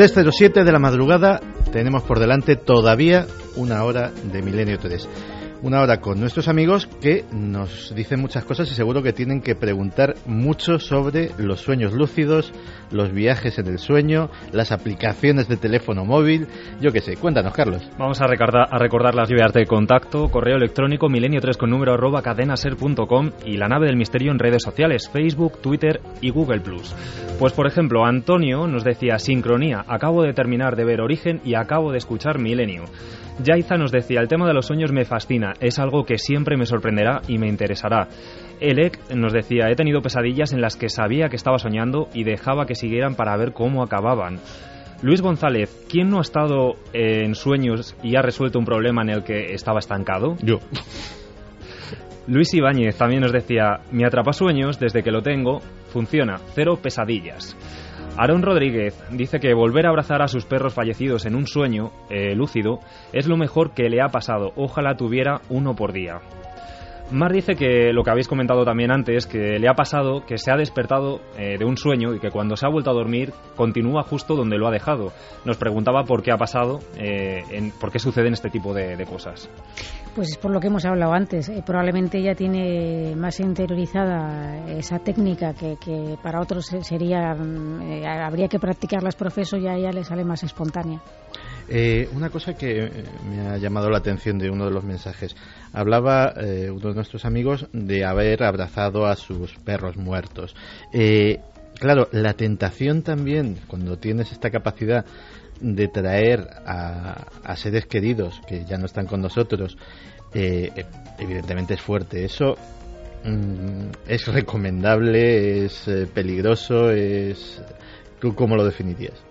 Desde 07 de la madrugada tenemos por delante todavía una hora de Milenio 3 una hora con nuestros amigos que nos dicen muchas cosas y seguro que tienen que preguntar mucho sobre los sueños lúcidos, los viajes en el sueño, las aplicaciones de teléfono móvil, yo qué sé. Cuéntanos, Carlos. Vamos a recordar, a recordar las vías de contacto, correo electrónico milenio3 con número arroba cadenaser.com y la nave del misterio en redes sociales, Facebook, Twitter y Google+. Pues por ejemplo, Antonio nos decía sincronía, acabo de terminar de ver Origen y acabo de escuchar Milenio. Yaiza nos decía, el tema de los sueños me fascina, es algo que siempre me sorprenderá y me interesará. Elec nos decía, he tenido pesadillas en las que sabía que estaba soñando y dejaba que siguieran para ver cómo acababan. Luis González, ¿quién no ha estado en sueños y ha resuelto un problema en el que estaba estancado? Yo. Luis Ibáñez también nos decía, mi atrapasueños, desde que lo tengo, funciona, cero pesadillas. Aaron Rodríguez dice que volver a abrazar a sus perros fallecidos en un sueño eh, lúcido es lo mejor que le ha pasado. Ojalá tuviera uno por día. Mar dice que lo que habéis comentado también antes, que le ha pasado que se ha despertado eh, de un sueño y que cuando se ha vuelto a dormir continúa justo donde lo ha dejado. Nos preguntaba por qué ha pasado, eh, en, por qué suceden este tipo de, cosas. Pues es por lo que hemos hablado antes. Eh, probablemente ella tiene más interiorizada esa técnica que, que para otros sería habría que practicarla las profeso y a ella le sale más espontánea. Eh, una cosa que eh, me ha llamado la atención de uno de los mensajes. Hablaba eh, uno de nuestros amigos de haber abrazado a sus perros muertos. claro, la tentación también, cuando tienes esta capacidad de traer a, seres queridos que ya no están con nosotros, evidentemente es fuerte. Eso mm, es recomendable, es peligroso, es... ¿Tú cómo lo definirías?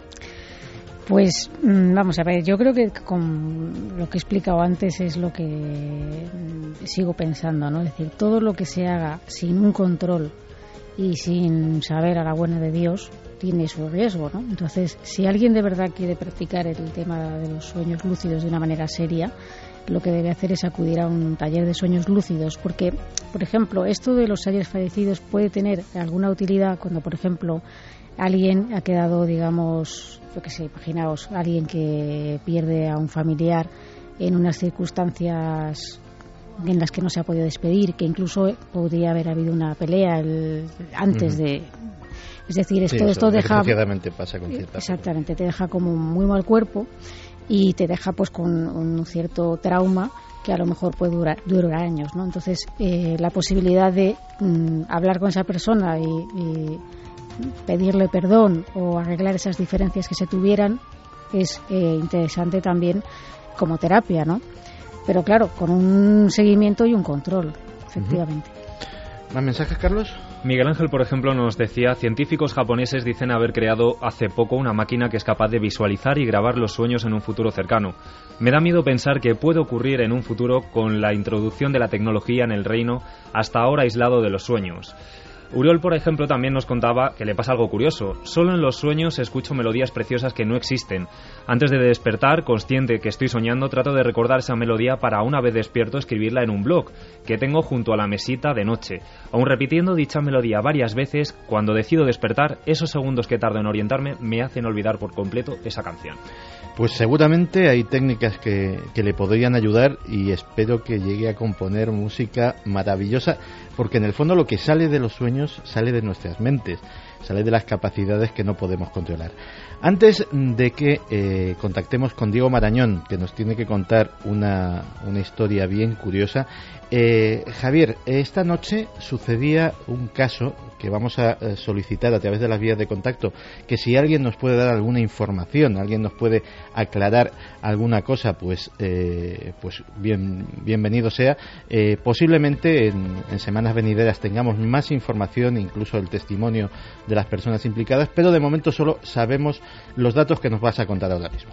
Pues mm, vamos a ver, yo creo que con lo que he explicado antes es lo que mm, sigo pensando, ¿no? Es decir, todo lo que se haga sin un control y sin saber a la buena de Dios tiene su riesgo, ¿no? Entonces, si alguien de verdad quiere practicar el tema de los sueños lúcidos de una manera seria, lo que debe hacer es acudir a un taller de sueños lúcidos, porque, por ejemplo, esto de los ayer fallecidos puede tener alguna utilidad cuando, por ejemplo, alguien ha quedado, digamos, yo qué sé, imaginaos, alguien que pierde a un familiar en unas circunstancias en las que no se ha podido despedir, que incluso podría haber habido una pelea antes de... Es decir, esto, esto deja... pasa con Exactamente, te deja como muy mal cuerpo y te deja pues con un cierto trauma que a lo mejor puede durar, durar años, ¿no? Entonces, eh, la posibilidad de mm, hablar con esa persona y pedirle perdón o arreglar esas diferencias que se tuvieran es eh, interesante también como terapia, ¿no? Pero claro, con un seguimiento y un control, efectivamente. ¿Más mensajes, Carlos? Miguel Ángel, por ejemplo, nos decía, científicos japoneses dicen haber creado hace poco una máquina que es capaz de visualizar y grabar los sueños en un futuro cercano. Me da miedo pensar que puede ocurrir en un futuro con la introducción de la tecnología en el reino hasta ahora aislado de los sueños. Uriol, por ejemplo, también nos contaba que le pasa algo curioso. Solo en los sueños escucho melodías preciosas que no existen. Antes de despertar, consciente que estoy soñando, trato de recordar esa melodía para una vez despierto escribirla en un blog que tengo junto a la mesita de noche. Aun repitiendo dicha melodía varias veces, cuando decido despertar, esos segundos que tardo en orientarme me hacen olvidar por completo esa canción. Pues seguramente hay técnicas que, que, le podrían ayudar y espero que llegue a componer música maravillosa, porque en el fondo lo que sale de los sueños sale de nuestras mentes, sale de las capacidades que no podemos controlar. Antes de que eh, contactemos con Diego Marañón, que nos tiene que contar una, una historia bien curiosa, eh, Javier, esta noche sucedía un caso que vamos a eh, solicitar a través de las vías de contacto, que si alguien nos puede dar alguna información, alguien nos puede aclarar alguna cosa, pues, eh, pues bien, bienvenido sea. Eh, posiblemente en, en, semanas venideras tengamos más información, incluso el testimonio de las personas implicadas, pero de momento solo sabemos los datos que nos vas a contar ahora mismo.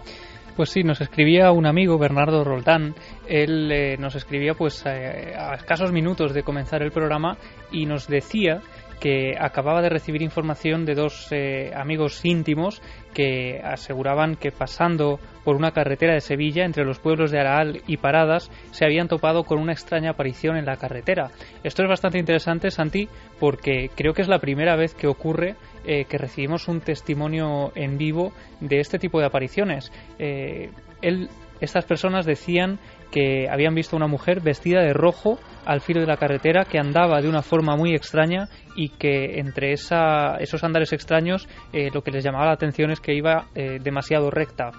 Pues sí, nos escribía un amigo, Bernardo Roldán. Él eh, nos escribía pues eh, a escasos minutos de comenzar el programa y nos decía que acababa de recibir información de dos eh, amigos íntimos que aseguraban que pasando por una carretera de Sevilla entre los pueblos de Araal y Paradas se habían topado con una extraña aparición en la carretera. Esto es bastante interesante, Santi, porque creo que es la primera vez que ocurre eh, que recibimos un testimonio en vivo de este tipo de apariciones. Eh, él, estas personas decían que habían visto una mujer vestida de rojo al filo de la carretera que andaba de una forma muy extraña y que entre esa, esos andares extraños eh, lo que les llamaba la atención es que iba eh, demasiado recta.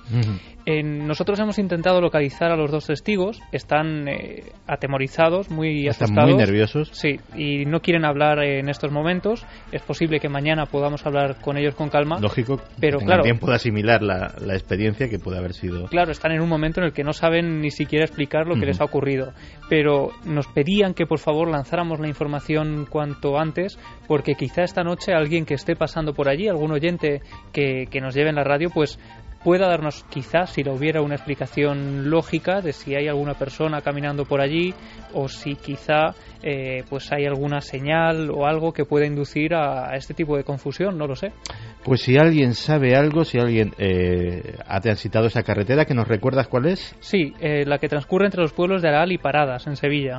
nosotros hemos intentado localizar a los dos testigos, están eh, atemorizados, muy están muy nerviosos. Sí, y no quieren hablar en estos momentos. Es posible que mañana podamos hablar con ellos con calma. Lógico, pero claro, tiempo de asimilar la, la, experiencia que puede haber sido. Claro, están en un momento en el que no saben ni siquiera explicar lo que les ha ocurrido. Pero nos pedían que por favor lanzáramos la información cuanto antes porque quizá esta noche alguien que esté pasando por allí, algún oyente que, que nos lleve en la radio, pues pueda darnos quizás si lo hubiera una explicación lógica de si hay alguna persona caminando por allí o si quizá eh, pues hay alguna señal o algo que pueda inducir a, este tipo de confusión no lo sé. Pues si alguien sabe algo si alguien eh, ha transitado esa carretera que nos recuerdas cuál es sí eh, la que transcurre entre los pueblos de Aral y Paradas en Sevilla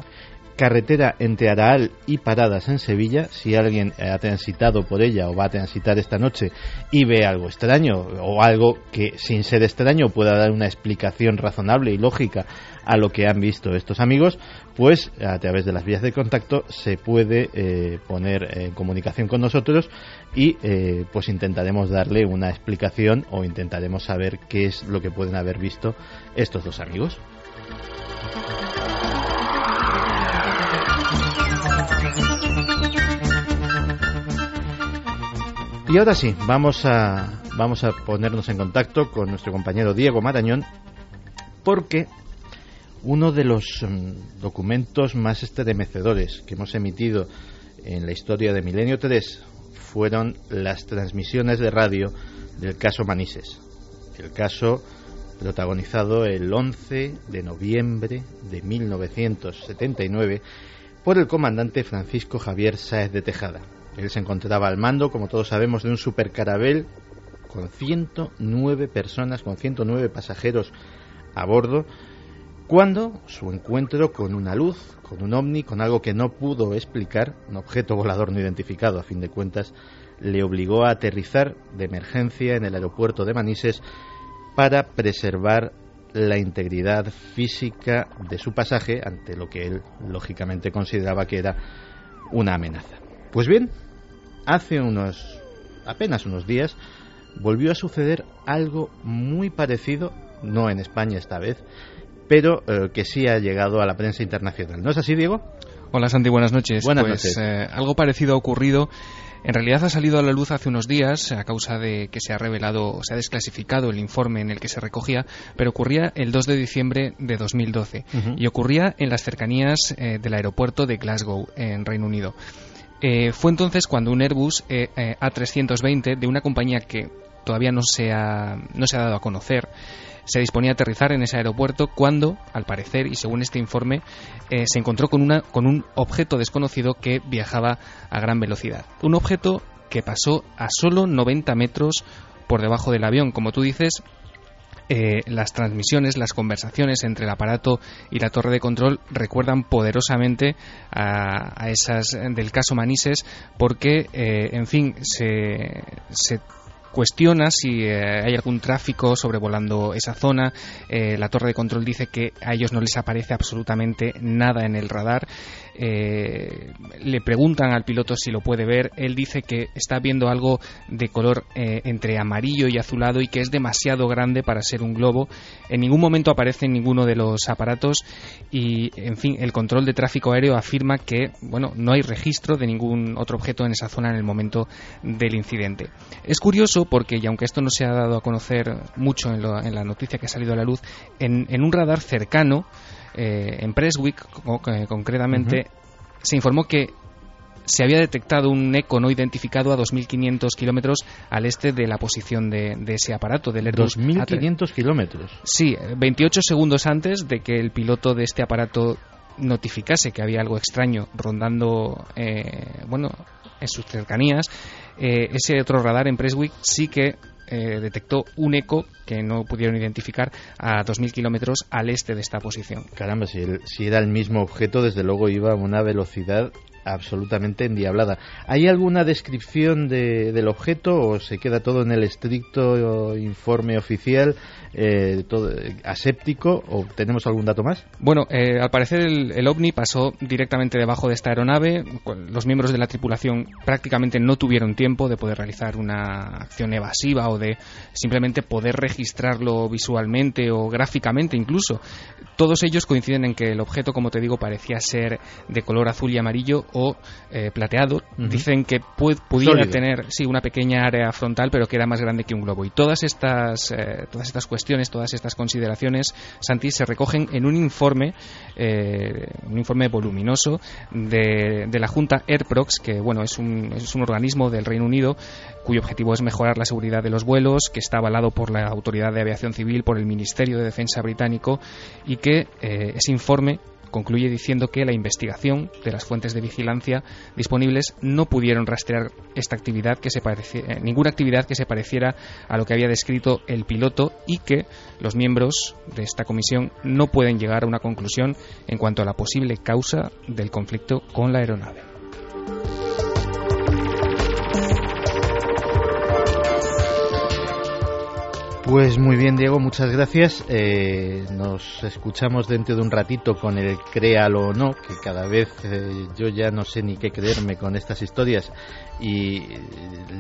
carretera entre Araal y Paradas en Sevilla. Si alguien ha transitado por ella o va a transitar esta noche y ve algo extraño o algo que sin ser extraño pueda dar una explicación razonable y lógica a lo que han visto estos amigos, pues a través de las vías de contacto se puede eh, poner en comunicación con nosotros y eh, pues intentaremos darle una explicación o intentaremos saber qué es lo que pueden haber visto estos dos amigos. Y ahora sí, vamos a, vamos a ponernos en contacto con nuestro compañero Diego Marañón, porque uno de los mm, documentos más estremecedores que hemos emitido en la historia de Milenio 3 fueron las transmisiones de radio del caso Manises. El caso protagonizado el 11 de noviembre de 1979 por el comandante Francisco Javier Sáez de Tejada. Él se encontraba al mando, como todos sabemos, de un supercarabel con 109 personas, con 109 pasajeros a bordo, cuando su encuentro con una luz, con un ovni, con algo que no pudo explicar, un objeto volador no identificado a fin de cuentas, le obligó a aterrizar de emergencia en el aeropuerto de Manises para preservar la integridad física de su pasaje ante lo que él lógicamente consideraba que era una amenaza. Pues bien, hace unos apenas unos días volvió a suceder algo muy parecido, no en España esta vez, pero eh, que sí ha llegado a la prensa internacional. ¿No es así, Diego? Hola Santi, buenas noches. Buenas pues, noches. Eh, algo parecido ha ocurrido. En realidad ha salido a la luz hace unos días a causa de que se ha revelado, o se ha desclasificado el informe en el que se recogía, pero ocurría el 2 de diciembre de 2012 y ocurría en las cercanías eh, del aeropuerto de Glasgow, en Reino Unido. Eh, fue entonces cuando un Airbus eh, eh, A320 de una compañía que todavía no se ha, no se ha dado a conocer se disponía a aterrizar en ese aeropuerto cuando, al parecer, y según este informe, se encontró con, una, con un objeto desconocido que viajaba a gran velocidad. Un objeto que pasó a solo 90 metros por debajo del avión. Como tú dices, eh, las transmisiones, las conversaciones entre el aparato y la torre de control recuerdan poderosamente a, esas del caso Manises porque, eh, en fin, se, se cuestiona si eh, hay algún tráfico sobrevolando esa zona. la torre de control dice que a ellos no les aparece absolutamente nada en el radar. Eh, le preguntan al piloto si lo puede ver. Él dice que está viendo algo de color eh, entre amarillo y azulado y que es demasiado grande para ser un globo. En ningún momento aparece en ninguno de los aparatos y, en fin, el control de tráfico aéreo afirma que, bueno, no hay registro de ningún otro objeto en esa zona en el momento del incidente. Es curioso porque, y aunque esto no se ha dado a conocer mucho en, la noticia que ha salido a la luz, en un radar cercano, eh, en Presswick eh, concretamente, se informó que se había detectado un eco no identificado a 2.500 kilómetros al este de la posición de, ese aparato, del Airbus. 2.500 kilómetros. Sí, 28 segundos antes de que el piloto de este aparato notificase que había algo extraño rondando, eh, bueno, en sus cercanías, ese otro radar en Presswick sí que eh, detectó un eco que no pudieron identificar a 2.000 kilómetros al este de esta posición. Caramba, si, si era el mismo objeto, desde luego iba a una velocidad absolutamente endiablada. ¿Hay alguna descripción de, del objeto o se queda todo en el estricto informe oficial, eh, todo, aséptico o tenemos algún dato más? Bueno, eh, al parecer el, ovni pasó directamente debajo de esta aeronave. Los miembros de la tripulación prácticamente no tuvieron tiempo de poder realizar una acción evasiva o de simplemente poder registrarlo visualmente o gráficamente incluso. Todos ellos coinciden en que el objeto, como te digo, parecía ser de color azul y amarillo eh, plateado. Dicen que pudiera tener sí una pequeña área frontal, pero que era más grande que un globo. Y todas estas eh, todas estas cuestiones, todas estas consideraciones, Santi, se recogen en un informe eh, un informe voluminoso de, de, la Junta AirProx, que bueno es un, es un organismo del Reino Unido cuyo objetivo es mejorar la seguridad de los vuelos, que está avalado por la Autoridad de Aviación Civil, por el Ministerio de Defensa británico y que ese informe concluye diciendo que la investigación de las fuentes de vigilancia disponibles no pudieron rastrear esta actividad que se eh, ninguna actividad que se pareciera a lo que había descrito el piloto y que los miembros de esta comisión no pueden llegar a una conclusión en cuanto a la posible causa del conflicto con la aeronave. Pues muy bien, Diego, muchas gracias. Eh, nos escuchamos dentro de un ratito con el créalo o no, que cada vez eh, yo ya no sé ni qué creerme con estas historias. Y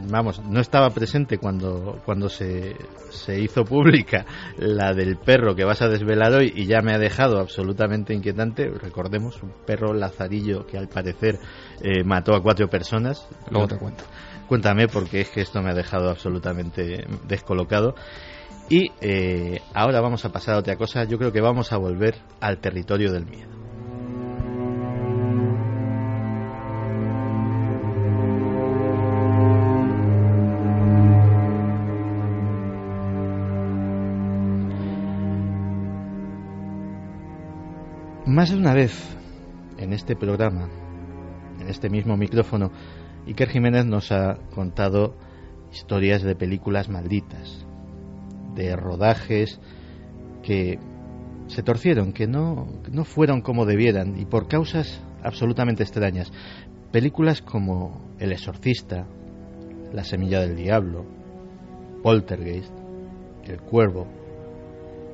vamos, no estaba presente cuando, cuando se, se hizo pública la del perro que vas a desvelar hoy y ya me ha dejado absolutamente inquietante. Recordemos, un perro lazarillo que al parecer eh, mató a cuatro personas. Luego te cuento. Cuéntame porque es que esto me ha dejado absolutamente descolocado. Y eh, ahora vamos a pasar a otra cosa. Yo creo que vamos a volver al territorio del miedo. Más de una vez en este programa, en este mismo micrófono, Iker Jiménez nos ha contado historias de películas malditas, de rodajes que se torcieron, que no, no fueron como debieran y por causas absolutamente extrañas. Películas como El exorcista, La semilla del diablo, Poltergeist, El cuervo,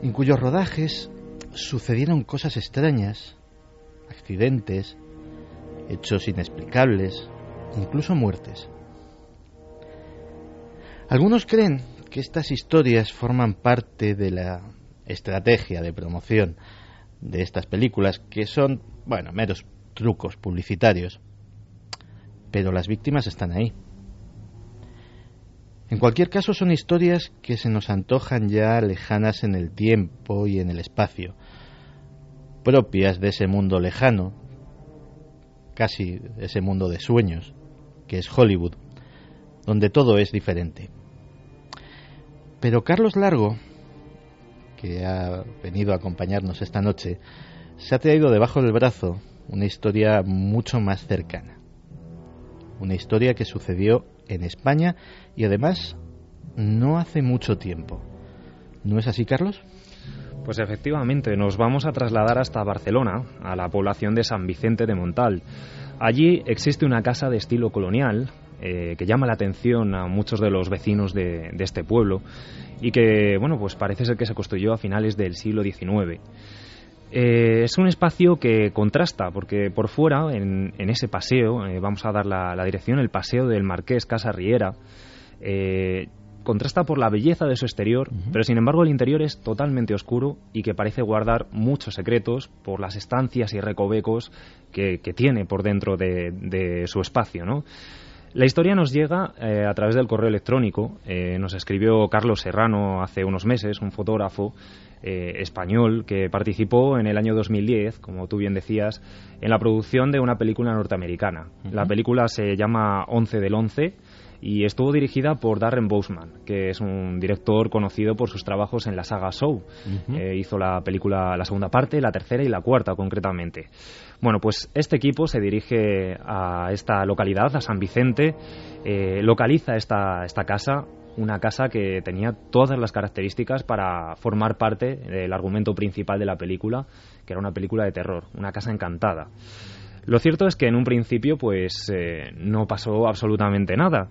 en cuyos rodajes sucedieron cosas extrañas, accidentes, hechos inexplicables, incluso muertes. Algunos creen que estas historias forman parte de la estrategia de promoción de estas películas, que son, bueno, meros trucos publicitarios. Pero las víctimas están ahí. En cualquier caso, son historias que se nos antojan ya lejanas en el tiempo y en el espacio, propias de ese mundo lejano, casi ese mundo de sueños, que es Hollywood, donde todo es diferente. Pero Carlos Largo, que ha venido a acompañarnos esta noche, se ha traído debajo del brazo una historia mucho más cercana. Una historia que sucedió en España y además no hace mucho tiempo. ¿No es así, Carlos? Pues efectivamente, nos vamos a trasladar hasta Barcelona, a la población de San Vicente de Montal. Allí existe una casa de estilo colonial, eh, que llama la atención a muchos de los vecinos de, este pueblo y que, bueno, pues parece ser que se construyó a finales del siglo XIX. Eh, es un espacio que contrasta, porque por fuera, en, ese paseo, eh, vamos a dar la, dirección, el paseo del Marqués Casa Riera, contrasta por la belleza de su exterior, pero sin embargo el interior es totalmente oscuro y que parece guardar muchos secretos por las estancias y recovecos que, tiene por dentro de, su espacio, ¿no? La historia nos llega a través del correo electrónico. nos escribió Carlos Serrano hace unos meses, un fotógrafo, eh, español que participó en el año 2010, como tú bien decías, en la producción de una película norteamericana. La película se llama 11 del 11 y estuvo dirigida por Darren Bousman, que es un director conocido por sus trabajos en la saga Show. Eh, hizo la película, la segunda parte, la tercera y la cuarta concretamente. Bueno, pues este equipo se dirige a esta localidad, a San Vicente, eh, localiza esta, esta casa, una casa que tenía todas las características para formar parte del argumento principal de la película, que era una película de terror, una casa encantada. Lo cierto es que en un principio pues eh, no pasó absolutamente nada,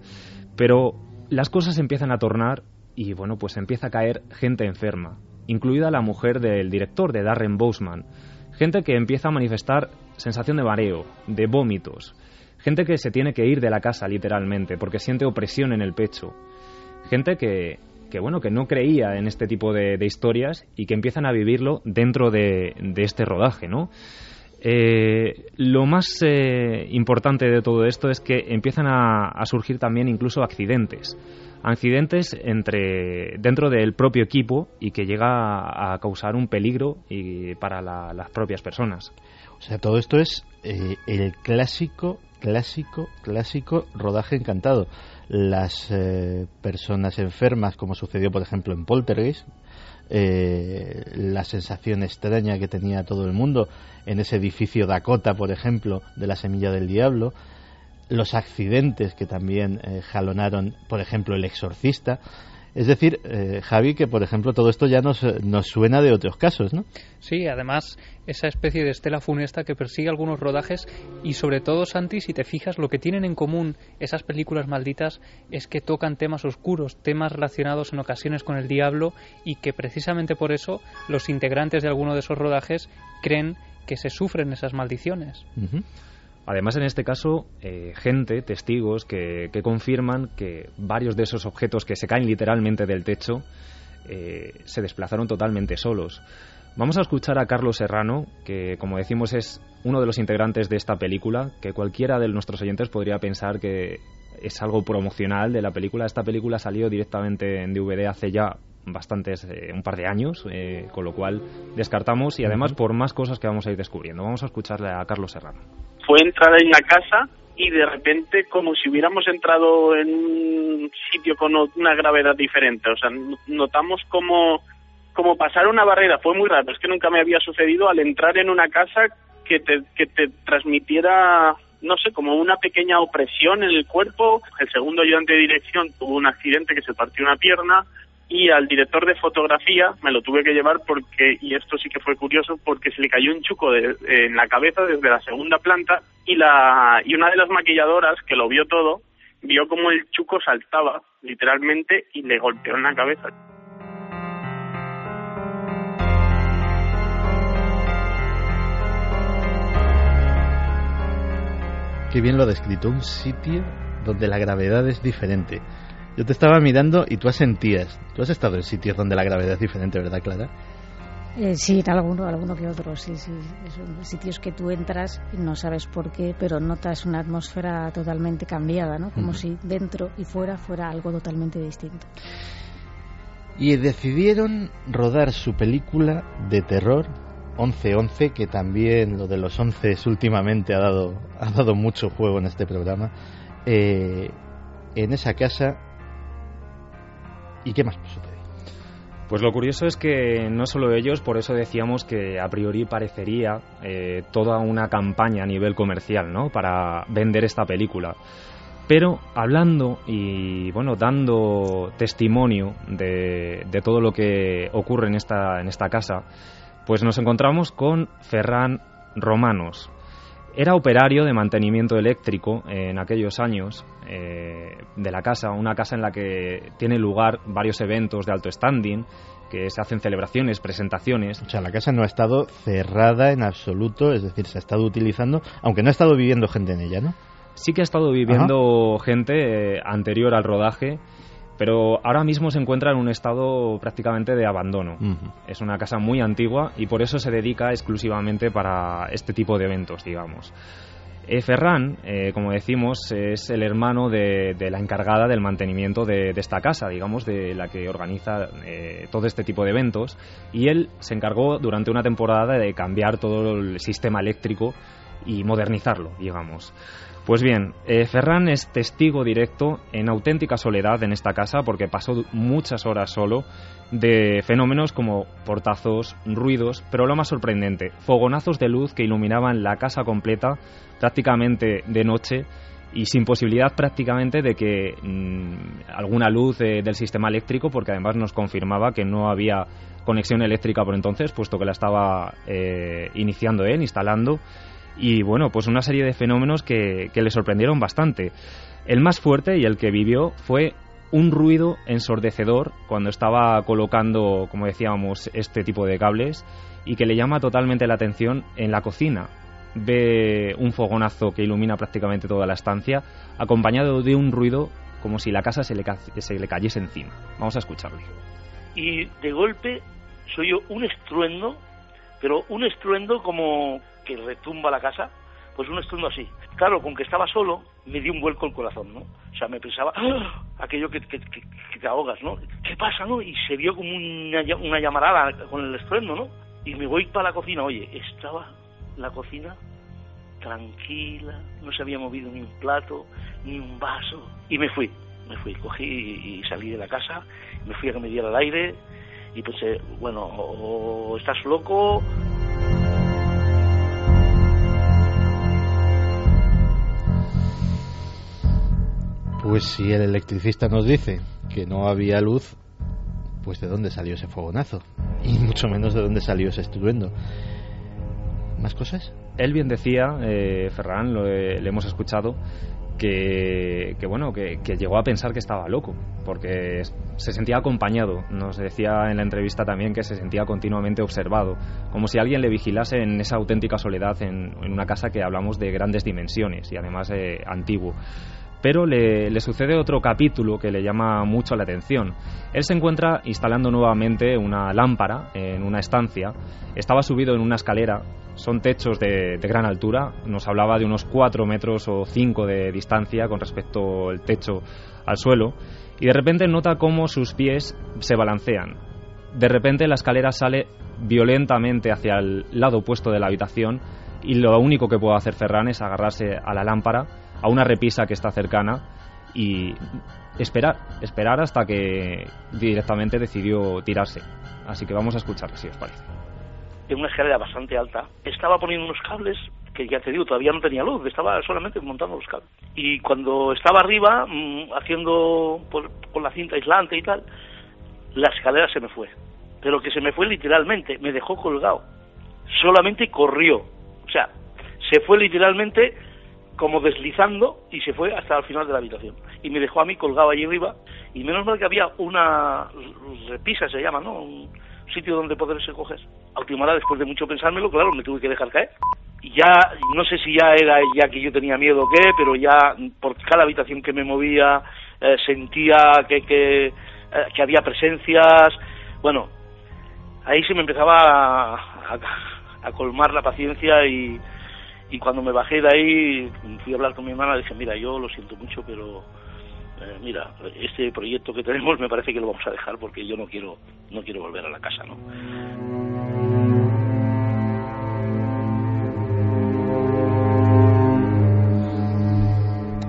pero las cosas empiezan a tornar y bueno, pues empieza a caer gente enferma, incluida la mujer del director, de Darren Bousman, gente que empieza a manifestar sensación de mareo, de vómitos, gente que se tiene que ir de la casa literalmente porque siente opresión en el pecho, gente que, que bueno, que no creía en este tipo de, historias y que empiezan a vivirlo dentro de, este rodaje, ¿no? Eh, lo más eh, importante de todo esto es que empiezan a, surgir también incluso accidentes, accidentes entre dentro del propio equipo y que llega a, causar un peligro y para las propias personas. O sea, todo esto es eh, el clásico, clásico, clásico rodaje encantado las eh, personas enfermas, como sucedió por ejemplo en Poltergeist, eh, la sensación extraña que tenía todo el mundo en ese edificio Dakota, por ejemplo, de la Semilla del Diablo, los accidentes que también eh, jalonaron, por ejemplo, el exorcista, es decir, eh, Javi, que por ejemplo todo esto ya nos, nos suena de otros casos, ¿no? Sí, además esa especie de estela funesta que persigue algunos rodajes y sobre todo, Santi, si te fijas, lo que tienen en común esas películas malditas es que tocan temas oscuros, temas relacionados en ocasiones con el diablo y que precisamente por eso los integrantes de alguno de esos rodajes creen que se sufren esas maldiciones. Además, en este caso, eh, gente, testigos, que, confirman que varios de esos objetos que se caen literalmente del techo eh, se desplazaron totalmente solos. Vamos a escuchar a Carlos Serrano, que como decimos es uno de los integrantes de esta película, que cualquiera de nuestros oyentes podría pensar que es algo promocional de la película. Esta película salió directamente en DVD hace ya bastantes, eh, un par de años, con lo cual descartamos y además por más cosas que vamos a ir descubriendo. Vamos a escucharle a Carlos Serrano fue entrar en la casa y de repente como si hubiéramos entrado en un sitio con una gravedad diferente. O sea, notamos como, como pasar una barrera. Fue muy raro, es que nunca me había sucedido al entrar en una casa que te, que te transmitiera no sé, como una pequeña opresión en el cuerpo. El segundo ayudante de dirección tuvo un accidente que se partió una pierna y al director de fotografía me lo tuve que llevar porque, y esto sí que fue curioso, porque se le cayó un chuco en la cabeza desde la segunda planta y, la, y una de las maquilladoras que lo vio todo, vio como el chuco saltaba literalmente y le golpeó en la cabeza. Qué bien lo ha descrito, un sitio donde la gravedad es diferente yo te estaba mirando y tú sentías. Tú has estado en sitios donde la gravedad es diferente, ¿verdad, Clara? Eh, sí, alguno, alguno que otro, sí, sí. Son sitios que tú entras y no sabes por qué, pero notas una atmósfera totalmente cambiada, ¿no? Como si dentro y fuera fuera algo totalmente distinto. Y decidieron rodar su película de terror 11-11, que también lo de los 11 últimamente ha dado, ha dado mucho juego en este programa, eh, en esa casa ¿Y qué más sucede? Pues lo curioso es que no solo ellos, por eso decíamos que a priori parecería eh, toda una campaña a nivel comercial, ¿no? Para vender esta película. Pero hablando y bueno, dando testimonio de, de, todo lo que ocurre en esta, en esta casa, pues nos encontramos con Ferran Romanos, era operario de mantenimiento eléctrico en aquellos años eh, de la casa, una casa en la que tiene lugar varios eventos de alto standing, que se hacen celebraciones, presentaciones. O sea, la casa no ha estado cerrada en absoluto, es decir, se ha estado utilizando, aunque no ha estado viviendo gente en ella, ¿no? Sí que ha estado viviendo gente eh, anterior al rodaje, pero ahora mismo se encuentra en un estado prácticamente de abandono. Es una casa muy antigua y por eso se dedica exclusivamente para este tipo de eventos, digamos. Eh, Ferran, eh, como decimos, es el hermano de, la encargada del mantenimiento de, esta casa, digamos, de la que organiza eh, todo este tipo de eventos, y él se encargó durante una temporada de cambiar todo el sistema eléctrico y modernizarlo, digamos. Pues bien, Ferran es testigo directo en auténtica soledad en esta casa porque pasó muchas horas solo de fenómenos como portazos, ruidos, pero lo más sorprendente, fogonazos de luz que iluminaban la casa completa prácticamente de noche y sin posibilidad prácticamente de que mm, alguna luz del sistema eléctrico, porque además nos confirmaba que no había conexión eléctrica por entonces, puesto que la estaba eh, iniciando él, instalando, y bueno, pues una serie de fenómenos que, que le sorprendieron bastante. El más fuerte y el que vivió fue un ruido ensordecedor cuando estaba colocando, como decíamos, este tipo de cables y que le llama totalmente la atención en la cocina, ve un fogonazo que ilumina prácticamente toda la estancia, acompañado de un ruido como si la casa se le, se le cayese encima. Vamos a escucharlo. Y de golpe soy yo un estruendo, pero un estruendo como que retumba la casa, pues un estruendo así. Claro, con que estaba solo, me dio un vuelco el corazón, ¿no? O sea, me pensaba, ¡Ah! aquello que, que, te ahogas, ¿no? ¿Qué pasa, no? Y se vio como una, una llamarada con el estruendo, ¿no? Y me voy para la cocina, oye, estaba la cocina tranquila, no se había movido ni un plato, ni un vaso. Y me fui, me fui, cogí y salí de la casa, me fui a que me diera el aire y pensé, bueno, o estás loco. Pues si el electricista nos dice que no había luz, pues de dónde salió ese fogonazo y mucho menos de dónde salió ese estruendo. ¿Más cosas? Él bien decía, eh, Ferran, lo, le hemos escuchado, que, bueno, que, llegó a pensar que estaba loco, porque se sentía acompañado. Nos decía en la entrevista también que se sentía continuamente observado, como si alguien le vigilase en esa auténtica soledad en, una casa que hablamos de grandes dimensiones y además eh, antiguo. Pero le, sucede otro capítulo que le llama mucho la atención. Él se encuentra instalando nuevamente una lámpara en una estancia. Estaba subido en una escalera. Son techos de, gran altura. Nos hablaba de unos 4 metros o 5 de distancia con respecto al techo al suelo. Y de repente nota cómo sus pies se balancean. De repente la escalera sale violentamente hacia el lado opuesto de la habitación y lo único que puede hacer Ferran es agarrarse a la lámpara a una repisa que está cercana y esperar, esperar hasta que directamente decidió tirarse. Así que vamos a escuchar si os parece. En una escalera bastante alta, estaba poniendo unos cables que ya te digo, todavía no tenía luz, estaba solamente montando los cables. Y cuando estaba arriba, mm, haciendo por, la cinta aislante y tal, la escalera se me fue. Pero que se me fue literalmente, me dejó colgado. Solamente corrió. O sea, se fue literalmente como deslizando y se fue hasta el final de la habitación. Y me dejó a mí colgado allí arriba y menos mal que había una repisa, se llama, ¿no? Un sitio donde poderse coger. A última hora, después de mucho pensármelo, claro, me tuve que dejar caer. Y ya, no sé si ya era ya que yo tenía miedo o qué, pero ya por cada habitación que me movía eh, sentía que, que, eh, que, había presencias. Bueno, ahí se me empezaba a, a colmar la paciencia y, y cuando me bajé de ahí fui a hablar con mi hermana dije mira yo lo siento mucho pero eh, mira este proyecto que tenemos me parece que lo vamos a dejar porque yo no quiero no quiero volver a la casa no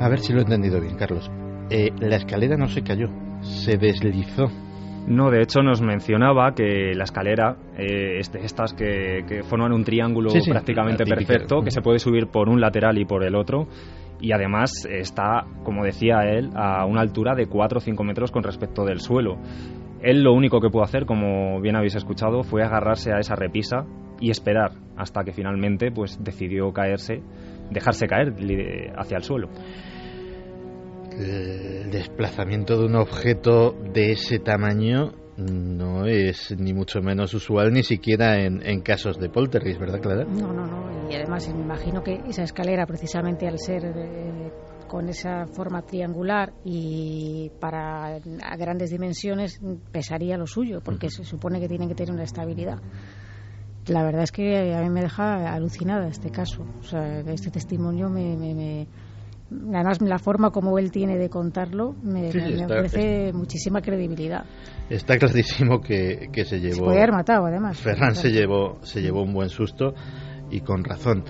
a ver si lo he entendido bien Carlos. Eh, la escalera no se cayó se deslizó no, de hecho nos mencionaba que la escalera, eh, este, estas que, forman un triángulo prácticamente perfecto, que se puede subir por un lateral y por el otro, y además está, como decía él, a una altura de 4 o 5 metros con respecto del suelo. Él lo único que pudo hacer, como bien habéis escuchado, fue agarrarse a esa repisa y esperar hasta que finalmente pues decidió caerse, dejarse caer hacia el suelo el desplazamiento de un objeto de ese tamaño no es ni mucho menos usual ni siquiera en, en casos de poltergeist, ¿verdad, Clara? No, no, no. Y además me imagino que esa escalera, precisamente al ser eh, con esa forma triangular y para a grandes dimensiones, pesaría lo suyo, porque se supone que tienen que tener una estabilidad. La verdad es que a mí me deja alucinada este caso. O sea, este testimonio me, me, me además la forma como él tiene de contarlo me, Sí, me- me está- ofrece muchísima credibilidad. Está clarísimo que, que se llevó. Se puede haber matado, además. Ferran se llevó, se llevó un buen susto y con razón.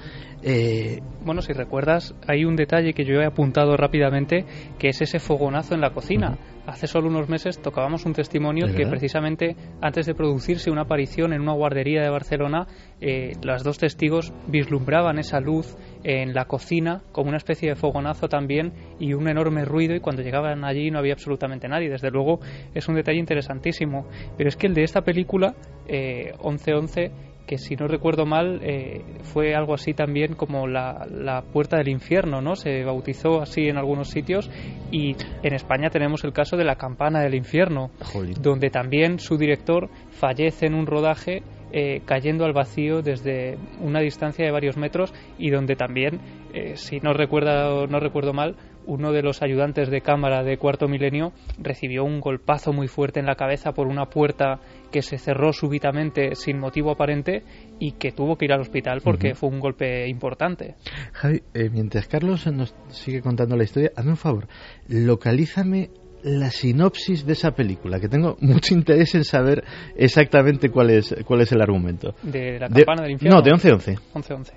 Eh, Bueno, si recuerdas, hay un detalle que yo he apuntado rápidamente, que es ese fogonazo en la cocina. Hace solo unos meses tocábamos un testimonio ¿Es que verdad? precisamente antes de producirse una aparición en una guardería de Barcelona, eh, las dos testigos vislumbraban esa luz en la cocina como una especie de fogonazo también y un enorme ruido y cuando llegaban allí no había absolutamente nadie. Desde luego es un detalle interesantísimo. Pero es que el de esta película, eh, 1111, que si no recuerdo mal eh, fue algo así también como la, la puerta del infierno, ¿no? Se bautizó así en algunos sitios y en España tenemos el caso de la campana del infierno, donde también su director fallece en un rodaje eh, cayendo al vacío desde una distancia de varios metros y donde también, eh, si no recuerdo, no recuerdo mal, uno de los ayudantes de cámara de Cuarto Milenio recibió un golpazo muy fuerte en la cabeza por una puerta que se cerró súbitamente sin motivo aparente y que tuvo que ir al hospital porque fue un golpe importante. Javi, eh, mientras Carlos nos sigue contando la historia, hazme un favor, localízame la sinopsis de esa película, que tengo mucho interés en saber exactamente cuál es, cuál es el argumento. De la De- campana del infierno. No, de 11-11. 11-11.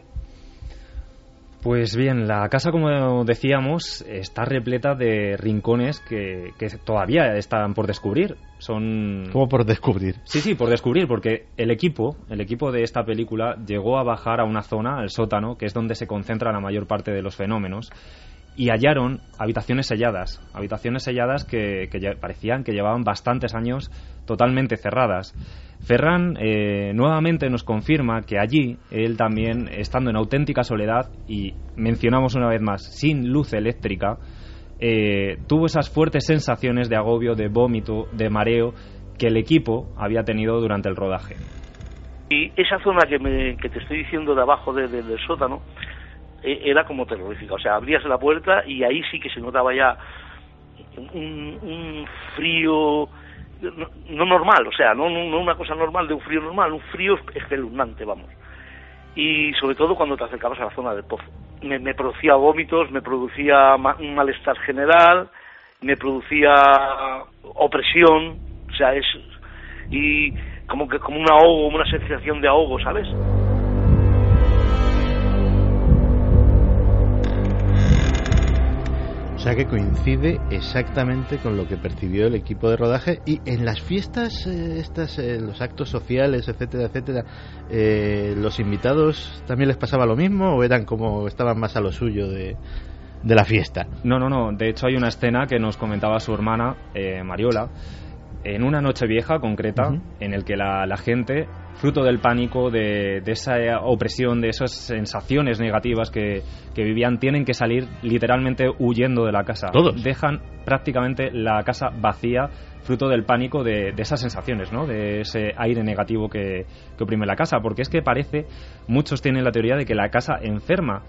Pues bien, la casa, como decíamos, está repleta de rincones que, que todavía están por descubrir. Son Como por descubrir. Sí, sí, por descubrir, porque el equipo, el equipo de esta película llegó a bajar a una zona, el sótano, que es donde se concentra la mayor parte de los fenómenos, y hallaron habitaciones selladas, habitaciones selladas que, que parecían que llevaban bastantes años totalmente cerradas. Ferran eh, nuevamente nos confirma que allí, él también, estando en auténtica soledad, y mencionamos una vez más, sin luz eléctrica, eh, tuvo esas fuertes sensaciones de agobio, de vómito, de mareo que el equipo había tenido durante el rodaje. Y esa zona que, me, que te estoy diciendo de abajo de- de- del sótano era como terrorífica. O sea, abrías la puerta y ahí sí que se notaba ya un, un frío no, no normal, o sea, no una cosa normal de un frío normal, un frío espeluznante, vamos. Y sobre todo cuando te acercabas a la zona del pozo. Me, me producía vómitos, me producía ma- un malestar general, me producía opresión, o sea, es y como que como un ahogo, una sensación de ahogo, ¿sabes? O sea que coincide exactamente con lo que percibió el equipo de rodaje y en las fiestas, eh, estas, eh, los actos sociales, etcétera, etcétera, eh, los invitados también les pasaba lo mismo o eran como estaban más a lo suyo de, de la fiesta. No, no, no. De hecho, hay una escena que nos comentaba su hermana, eh, Mariola, en una noche vieja concreta, en el que la, la gente, fruto del pánico, de, de esa opresión, de esas sensaciones negativas que, que vivían, tienen que salir literalmente huyendo de la casa. Todos. Dejan prácticamente la casa vacía, fruto del pánico de, de esas sensaciones, ¿no? De ese aire negativo que, que oprime la casa. Porque es que parece, muchos tienen la teoría de que la casa enferma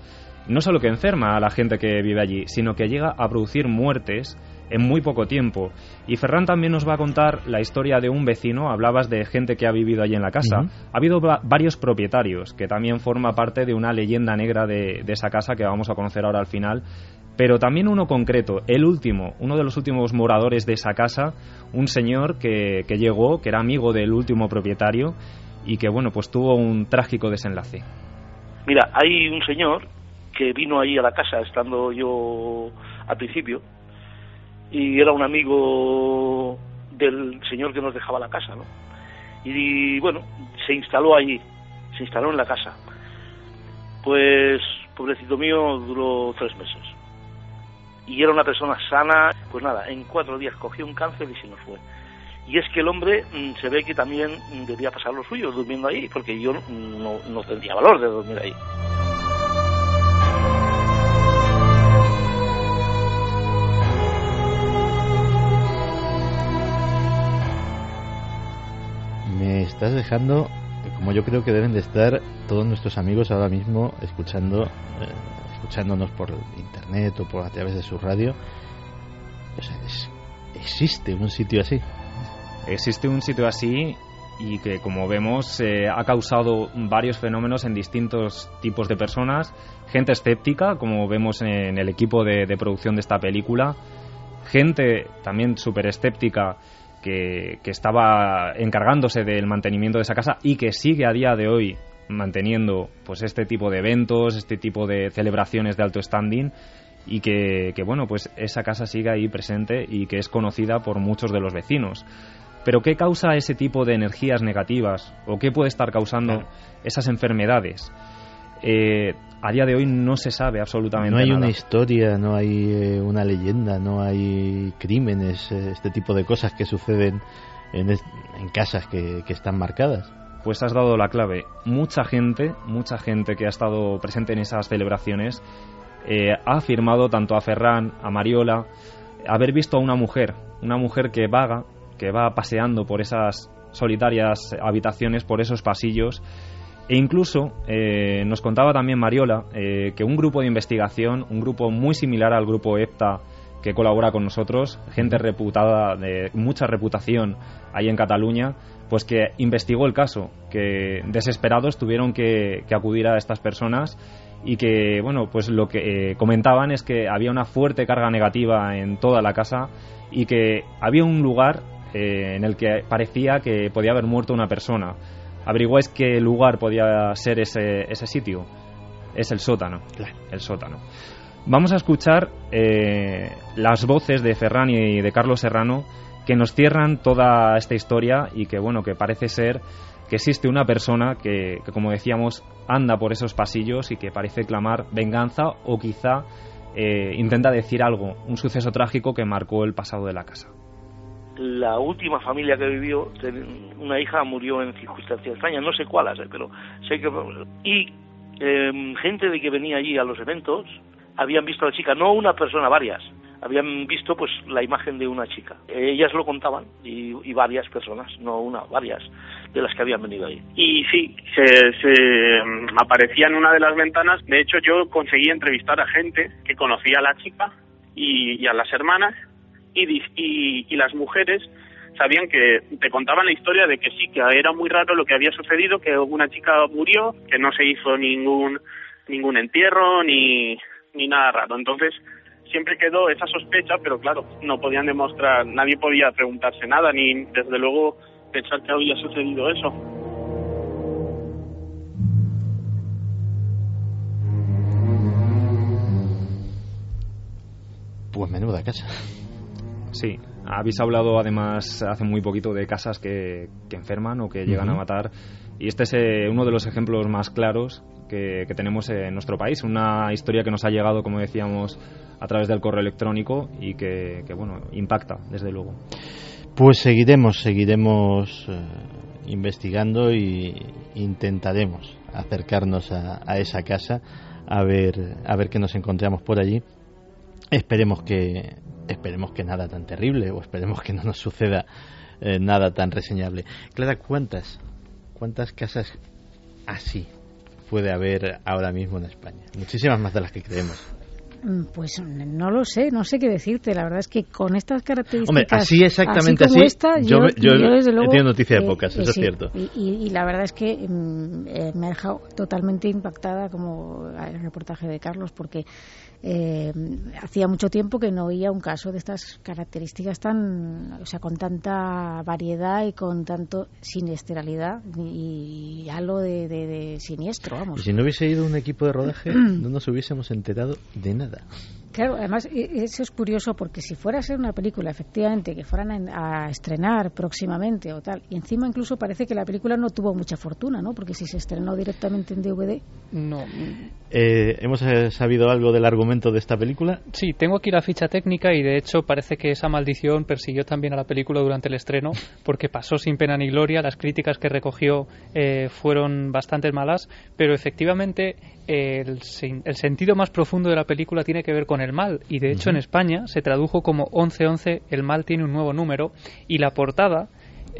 no solo que enferma a la gente que vive allí, sino que llega a producir muertes en muy poco tiempo. Y Ferran también nos va a contar la historia de un vecino, hablabas de gente que ha vivido allí en la casa. Ha habido va- varios propietarios, que también forma parte de una leyenda negra de, de esa casa que vamos a conocer ahora al final. Pero también uno concreto, el último, uno de los últimos moradores de esa casa, un señor que, que llegó, que era amigo del último propietario y que, bueno, pues tuvo un trágico desenlace. Mira, hay un señor que vino ahí a la casa estando yo al principio y era un amigo del señor que nos dejaba la casa, ¿no? Y bueno, se instaló allí, se instaló en la casa. Pues, pobrecito mío, duró tres meses. Y era una persona sana, pues nada, en cuatro días cogió un cáncer y se nos fue. Y es que el hombre mm, se ve que también debía pasar lo suyo durmiendo ahí, porque yo no, no tendría valor de dormir ahí. Estás dejando como yo creo que deben de estar todos nuestros amigos ahora mismo escuchando eh, escuchándonos por internet o por a través de su radio o sea, existe un sitio así. Existe un sitio así y que como vemos eh, ha causado varios fenómenos en distintos tipos de personas. Gente escéptica como vemos en el equipo de, de producción de esta película. Gente también súper escéptica que, estaba encargándose del mantenimiento de esa casa y que sigue a día de hoy manteniendo pues este tipo de eventos, este tipo de celebraciones de alto standing y que, bueno pues esa casa sigue ahí presente y que es conocida por muchos de los vecinos. Pero ¿qué causa ese tipo de energías negativas o qué puede estar causando esas enfermedades? Eh, a día de hoy no se sabe absolutamente nada. No hay una historia, no hay eh, una leyenda, no hay crímenes, eh, este tipo de cosas que suceden en, en casas que, que, están marcadas. Pues has dado la clave. Mucha gente, mucha gente que ha estado presente en esas celebraciones ha afirmado tanto a Ferran, a Mariola, haber visto a una mujer, una mujer que vaga, que va paseando por esas solitarias habitaciones, por esos pasillos e incluso eh, nos contaba también Mariola eh, que un grupo de investigación, un grupo muy similar al grupo EPTA que colabora con nosotros, gente reputada, de mucha reputación ahí en Cataluña, pues que investigó el caso, que desesperados tuvieron que, acudir a estas personas y que, bueno, pues lo que eh, comentaban es que había una fuerte carga negativa en toda la casa y que había un lugar en el que parecía que podía haber muerto una persona averiguáis qué lugar podía ser ese, ese sitio. Es el sótano. El sótano. Vamos a escuchar eh, las voces de Ferran y de Carlos Serrano que nos cierran toda esta historia y que, bueno, que parece ser que existe una persona que, como decíamos, anda por esos pasillos y que parece clamar venganza o quizá eh, intenta decir algo, un suceso trágico que marcó el pasado de la casa la última familia que vivió, una hija murió en circunstancias extrañas, no sé cuáles, pero sé que... Y em, gente de que venía allí a los eventos habían visto a la chica, no una persona, varias, habían visto pues la imagen de una chica. Ellas lo contaban y, varias personas, no una, varias de las que habían venido ahí. Y sí, se, se em, aparecía en una de las ventanas. De hecho, yo conseguí entrevistar a gente que conocía a la chica y a las hermanas y, y, las mujeres sabían que te contaban la historia de que sí, que era muy raro lo que había sucedido, que una chica murió, que no se hizo ningún ningún entierro ni, ni nada raro. Entonces, siempre quedó esa sospecha, pero claro, no podían demostrar, nadie podía preguntarse nada, ni desde luego pensar que había sucedido eso. Pues menuda casa. Sí, habéis hablado además hace muy poquito de casas que, enferman o que llegan a matar y este es eh, uno de los ejemplos más claros que, tenemos en nuestro país, una historia que nos ha llegado, como decíamos, a través del correo electrónico y que, bueno, impacta, desde luego. Pues seguiremos, seguiremos eh, investigando y intentaremos acercarnos a, a, esa casa a ver, a ver qué nos encontramos por allí. Esperemos que, esperemos que nada tan terrible o esperemos que no nos suceda eh, nada tan reseñable. Clara, ¿cuántas, cuántas casas así puede haber ahora mismo en España? Muchísimas más de las que creemos. Mm, pues no lo sé, no sé qué decirte. La verdad es que con estas características. Hombre, así exactamente así. yo, he tenido noticia de pocas, eso es cierto. Y, la verdad es que mm, eh, me ha dejado totalmente impactada, como el reportaje de Carlos, porque eh, hacía mucho tiempo que no oía un caso de estas características tan, o sea, con tanta variedad y con tanto siniestralidad y halo de, de siniestro, vamos. Y si no hubiese ido un equipo de rodaje, no nos hubiésemos enterado de nada. Claro, además e, eso es curioso porque si fuera a ser una película, efectivamente, que fueran a, estrenar próximamente o tal, y encima incluso parece que la película no tuvo mucha fortuna, ¿no? Porque si se estrenó directamente en DVD. No. Eh, ¿Hemos eh, sabido algo del argumento de esta película? Sí, tengo aquí la ficha técnica y de hecho parece que esa maldición persiguió también a la película durante el estreno porque pasó sin pena ni gloria, las críticas que recogió eh, fueron bastante malas, pero efectivamente el, el, sentido más profundo de la película tiene que ver con el mal y de hecho en España se tradujo como 1111 el mal tiene un nuevo número y la portada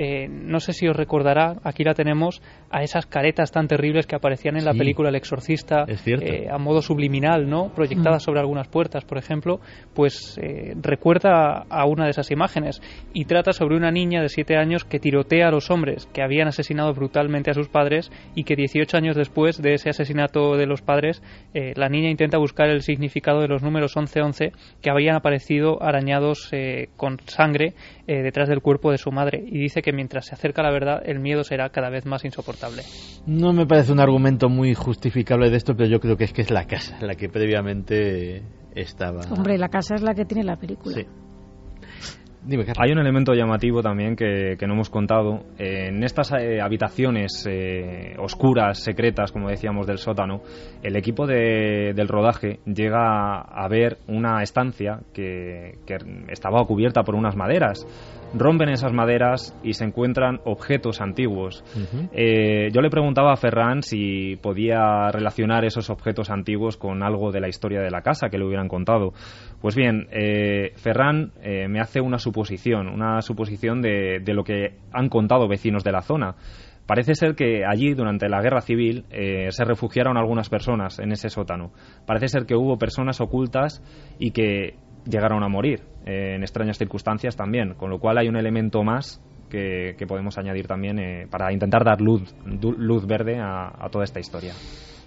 eh, no sé si os recordará, aquí la tenemos, a esas caretas tan terribles que aparecían en la película El Exorcista, eh, a modo subliminal, ¿no? Proyectadas mm. sobre algunas puertas, por ejemplo, pues eh, recuerda a una de esas imágenes y trata sobre una niña de 7 años que tirotea a los hombres que habían asesinado brutalmente a sus padres y que 18 años después de ese asesinato de los padres, la niña intenta buscar el significado de los números 1111 que habían aparecido arañados con sangre detrás del cuerpo de su madre y dice que mientras se acerca la verdad el miedo será cada vez más insoportable. No me parece un argumento muy justificable de esto, pero yo creo que es que es la casa la que previamente estaba. Hombre, la casa es la que tiene la película. Sí. Hay un elemento llamativo también que, no hemos contado. en estas eh, habitaciones eh, oscuras, secretas, como decíamos, del sótano, el equipo del rodaje llega a ver una estancia que, que estaba cubierta por unas maderas rompen esas maderas y se encuentran objetos antiguos. Eh, yo le preguntaba a Ferran si podía relacionar esos objetos antiguos con algo de la historia de la casa que le hubieran contado. Pues bien, eh, Ferran eh, me hace una suposición, una suposición de, de, lo que han contado vecinos de la zona. Parece ser que allí, durante la guerra civil, se refugiaron algunas personas en ese sótano. Parece ser que hubo personas ocultas y que llegaron a morir eh, en extrañas circunstancias también, con lo cual hay un elemento más que, podemos añadir también eh, para intentar dar luz, luz verde a, toda esta historia.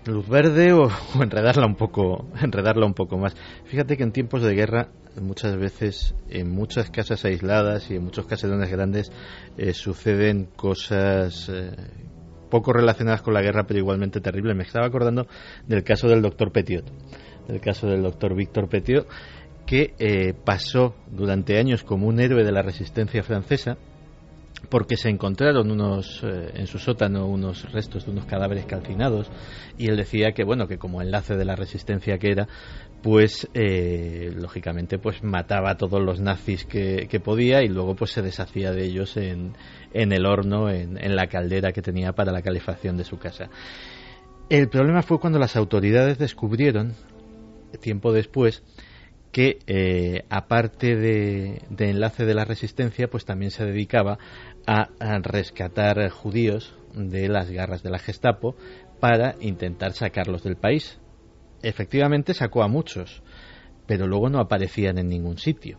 Luz verde o, enredarla un poco, enredarla un poco más. Fíjate que en tiempos de guerra muchas veces en muchas casas aisladas y en muchos caserones grandes eh, suceden cosas poco relacionadas con la guerra, pero igualmente terribles. Me estaba acordando del caso del doctor Petiot, del caso del doctor Víctor Petiot, que eh, pasó durante años como un héroe de la resistencia francesa porque se encontraron unos eh, en su sótano unos restos de unos cadáveres calcinados y él decía que bueno que como enlace de la resistencia que era pues eh, lógicamente pues mataba a todos los nazis que, podía y luego pues se deshacía de ellos en, en el horno en, en la caldera que tenía para la calefacción de su casa. El problema fue cuando las autoridades descubrieron tiempo después que eh, aparte de, enlace de la resistencia, pues también se dedicaba a, rescatar judíos de las garras de la Gestapo para intentar sacarlos del país. Efectivamente sacó a muchos, pero luego no aparecían en ningún sitio.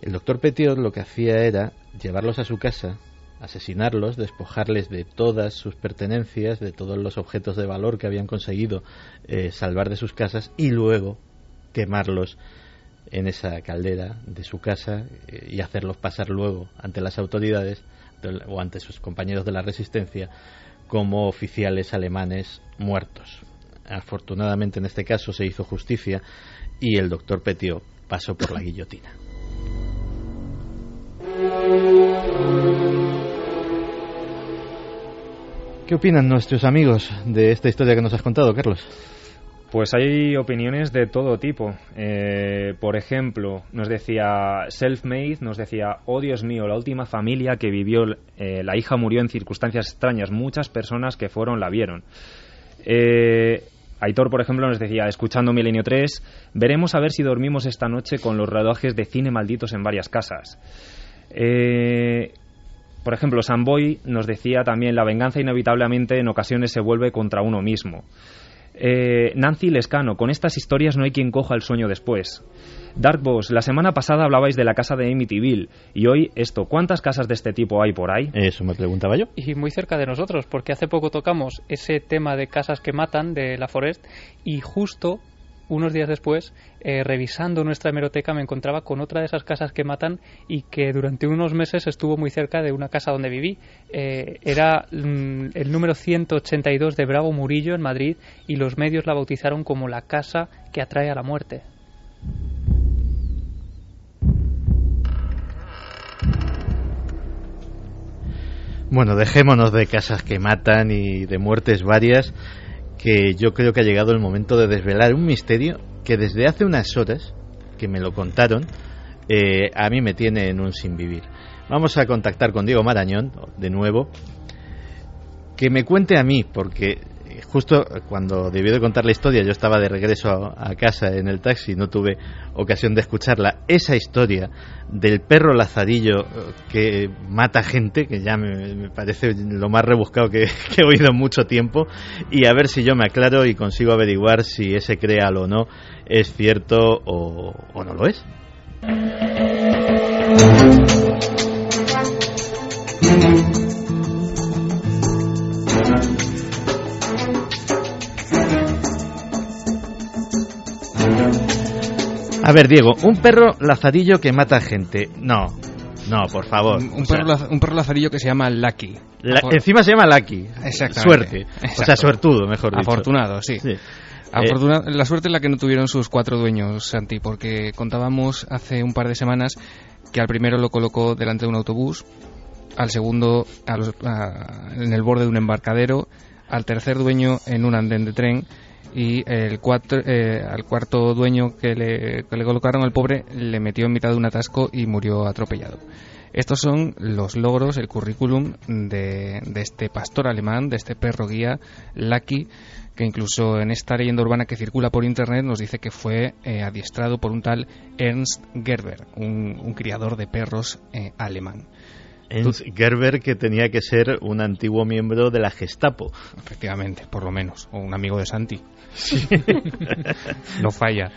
El doctor Petiot lo que hacía era llevarlos a su casa, asesinarlos, despojarles de todas sus pertenencias, de todos los objetos de valor que habían conseguido eh, salvar de sus casas y luego quemarlos en esa caldera de su casa eh, y hacerlos pasar luego ante las autoridades o ante sus compañeros de la resistencia como oficiales alemanes muertos. Afortunadamente en este caso se hizo justicia y el doctor Petio pasó por la guillotina. ¿Qué opinan nuestros amigos de esta historia que nos has contado, Carlos? Pues hay opiniones de todo tipo. Eh, por ejemplo, nos decía Self-Made, nos decía, oh Dios mío, la última familia que vivió, eh, la hija murió en circunstancias extrañas, muchas personas que fueron la vieron. Eh, Aitor, por ejemplo, nos decía, escuchando Milenio 3, veremos a ver si dormimos esta noche con los rodajes de cine malditos en varias casas. por ejemplo, Samboy nos decía también, la venganza inevitablemente en ocasiones se vuelve contra uno mismo. Eh, Nancy Lescano, con estas historias no hay quien coja el sueño después. Dark Boss, la semana pasada hablabais de la casa de Amityville y hoy esto, ¿cuántas casas de este tipo hay por ahí? Eso me preguntaba yo. Y muy cerca de nosotros, porque hace poco tocamos ese tema de casas que matan de la Forest y justo unos días después, eh, revisando nuestra hemeroteca, me encontraba con otra de esas casas que matan y que durante unos meses estuvo muy cerca de una casa donde viví. Eh, era mm, el número 182 de Bravo Murillo en Madrid y los medios la bautizaron como la casa que atrae a la muerte. Bueno, dejémonos de casas que matan y de muertes varias que yo creo que ha llegado el momento de desvelar un misterio que desde hace unas horas que me lo contaron, eh, a mí me tiene en un sin vivir. Vamos a contactar con Diego Marañón, de nuevo, que me cuente a mí, porque justo cuando debió de contar la historia, yo estaba de regreso a, casa en el taxi, no tuve ocasión de escucharla. Esa historia del perro lazarillo eh, que mata gente, que ya me, parece lo más rebuscado que, he oído en mucho tiempo, y a ver si yo me aclaro y consigo averiguar si ese creal o no es cierto o no lo es. A ver, Diego, un perro lazarillo que mata gente. No, no, por favor. Un, perro, lazarillo que se llama Lucky. encima se llama Lucky. Exactamente. Suerte. O sea, suertudo, mejor dicho. Afortunado, sí. Eh, la suerte es la que no tuvieron sus cuatro dueños, Santi, porque contábamos hace un par de semanas que al primero lo colocó delante de un autobús, al segundo en el borde de un embarcadero, al tercer dueño en un andén de tren y el cuatro, eh, al cuarto dueño que le, colocaron al pobre le metió en mitad de un atasco y murió atropellado. Estos son los logros, el currículum de, este pastor alemán, de este perro guía, Lucky, que incluso en esta leyenda urbana que circula por internet nos dice que fue eh, adiestrado por un tal Ernst Gerber, un, criador de perros eh, alemán. Ernst Gerber que tenía que ser un antiguo miembro de la Gestapo. Efectivamente, por lo menos, o un amigo de Santi. no falla.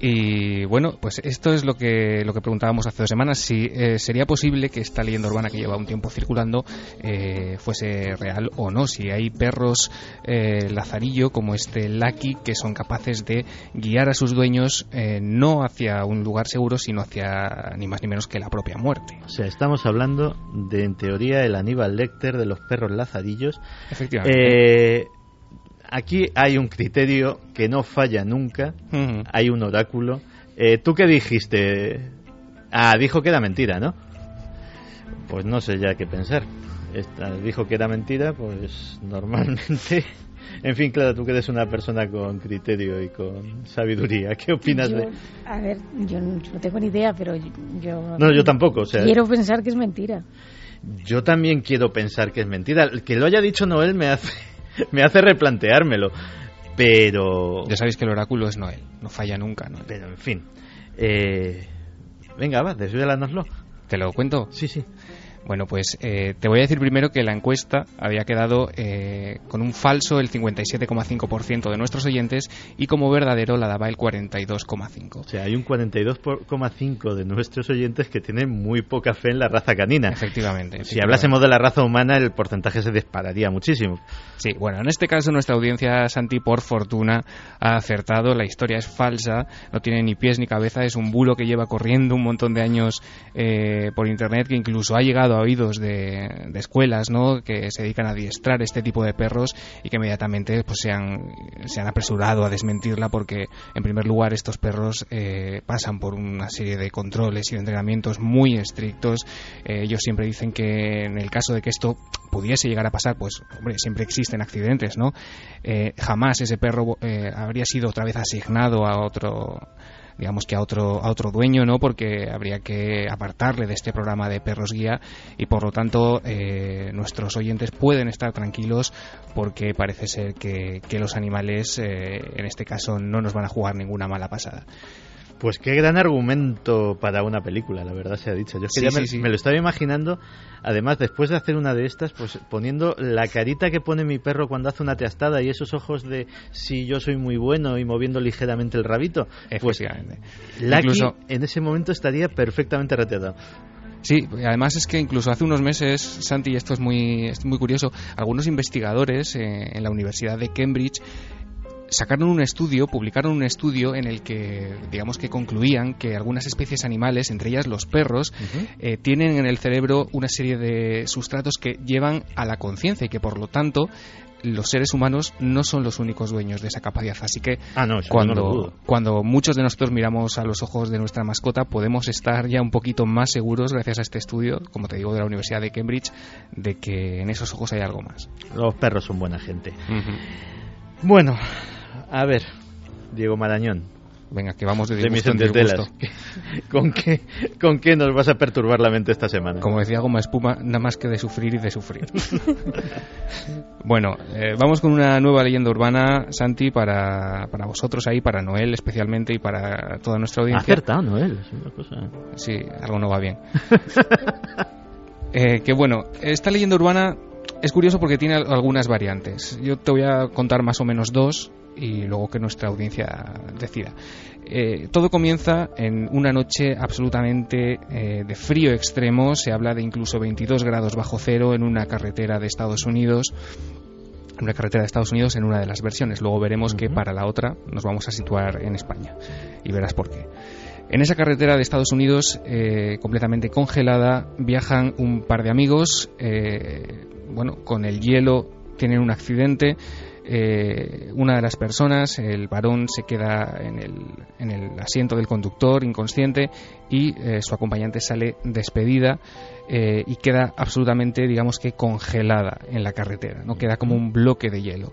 Y bueno, pues esto es lo que, lo que preguntábamos hace dos semanas, si eh, sería posible que esta leyenda urbana que lleva un tiempo circulando eh, fuese real o no, si hay perros eh, lazarillo como este Lucky que son capaces de guiar a sus dueños no hacia un lugar seguro, sino hacia ni más ni menos que la propia muerte. O sea, estamos hablando de, en teoría, el Aníbal Lecter de los perros lazarillos. Efectivamente aquí hay un criterio que no falla nunca, hay un oráculo. Eh, ¿Tú qué dijiste? Ah, dijo que era mentira, ¿no? Pues no sé ya qué pensar. dijo que era mentira, pues normalmente... En fin, claro, tú que eres una persona con criterio y con sabiduría, ¿qué opinas de...? A ver, yo no tengo ni idea, pero yo... No, yo tampoco, o sea... Quiero pensar que es mentira. Yo también quiero pensar que es mentira. Que lo haya dicho Noel me hace me hace replanteármelo. Pero. Ya sabéis que el oráculo es Noel, no falla nunca, ¿no? Pero en fin. Eh... Venga, va, desvélanoslo. ¿Te lo cuento? Sí, sí. Bueno, pues eh, te voy a decir primero que la encuesta había quedado eh, con un falso el 57,5% de nuestros oyentes y como verdadero la daba el 42,5%. O sea, hay un 42,5% de nuestros oyentes que tienen muy poca fe en la raza canina. Efectivamente. Si hablásemos de la raza humana, el porcentaje se dispararía muchísimo. Sí, bueno, en este caso nuestra audiencia, Santi, por fortuna, ha acertado. La historia es falsa, no tiene ni pies ni cabeza, es un bulo que lleva corriendo un montón de años eh, por Internet que incluso ha llegado oídos de, escuelas ¿no? que se dedican a adiestrar este tipo de perros y que inmediatamente pues, se, han, se han apresurado a desmentirla porque, en primer lugar, estos perros eh, pasan por una serie de controles y de entrenamientos muy estrictos. Eh, ellos siempre dicen que en el caso de que esto pudiese llegar a pasar, pues, hombre, siempre existen accidentes, ¿no? Eh, jamás ese perro habría sido otra vez asignado a otro digamos que a otro, a otro dueño, ¿no? Porque habría que apartarle de este programa de perros guía y por lo tanto eh, nuestros oyentes pueden estar tranquilos porque parece ser que, los animales eh, en este caso no nos van a jugar ninguna mala pasada. Pues qué gran argumento para una película, la verdad se ha dicho. Yo me, lo estaba imaginando, además, después de hacer una de estas, pues poniendo la carita que pone mi perro cuando hace una teastada y esos ojos de si yo soy muy bueno y moviendo ligeramente el rabito. Pues Lucky en ese momento estaría perfectamente reteado. Sí, además es que incluso hace unos meses, Santi, y esto es muy, muy curioso, algunos investigadores eh, en la Universidad de Cambridge sacaron un estudio, publicaron un estudio en el que, digamos que concluían que algunas especies animales, entre ellas los perros, eh, tienen en el cerebro una serie de sustratos que llevan a la conciencia y que por lo tanto los seres humanos no son los únicos dueños de esa capacidad. Así que ah, cuando, cuando muchos de nosotros miramos a los ojos de nuestra mascota, podemos estar ya un poquito más seguros, gracias a este estudio, como te digo, de la Universidad de Cambridge, de que en esos ojos hay algo más. Los perros son buena gente. Bueno, a ver, Diego Marañón, Venga, que vamos de de mis en disgusto. ¿Con qué, ¿Con qué nos vas a perturbar la mente esta semana? Como decía Goma Espuma, nada más que de sufrir y de sufrir. bueno, eh, vamos con una nueva leyenda urbana, Santi, para, para vosotros ahí, para Noel especialmente y para toda nuestra audiencia. acertado, Noel. Es una cosa... Sí, algo no va bien. Eh, que bueno, esta leyenda urbana es curioso porque tiene al- algunas variantes. Yo te voy a contar más o menos dos y luego que nuestra audiencia decida. Eh, todo comienza en una noche absolutamente eh, de frío extremo. Se habla de incluso 22 grados bajo cero en una carretera de Estados Unidos. En una carretera de Estados Unidos en una de las versiones. Luego veremos que para la otra nos vamos a situar en España. Y verás por qué. En esa carretera de Estados Unidos, eh, completamente congelada, viajan un par de amigos. eh, bueno, con el hielo tienen un accidente. Eh, una de las personas, el varón, se queda en el, en el asiento del conductor inconsciente y eh, su acompañante sale despedida eh, y queda absolutamente, digamos que congelada en la carretera. No queda como un bloque de hielo.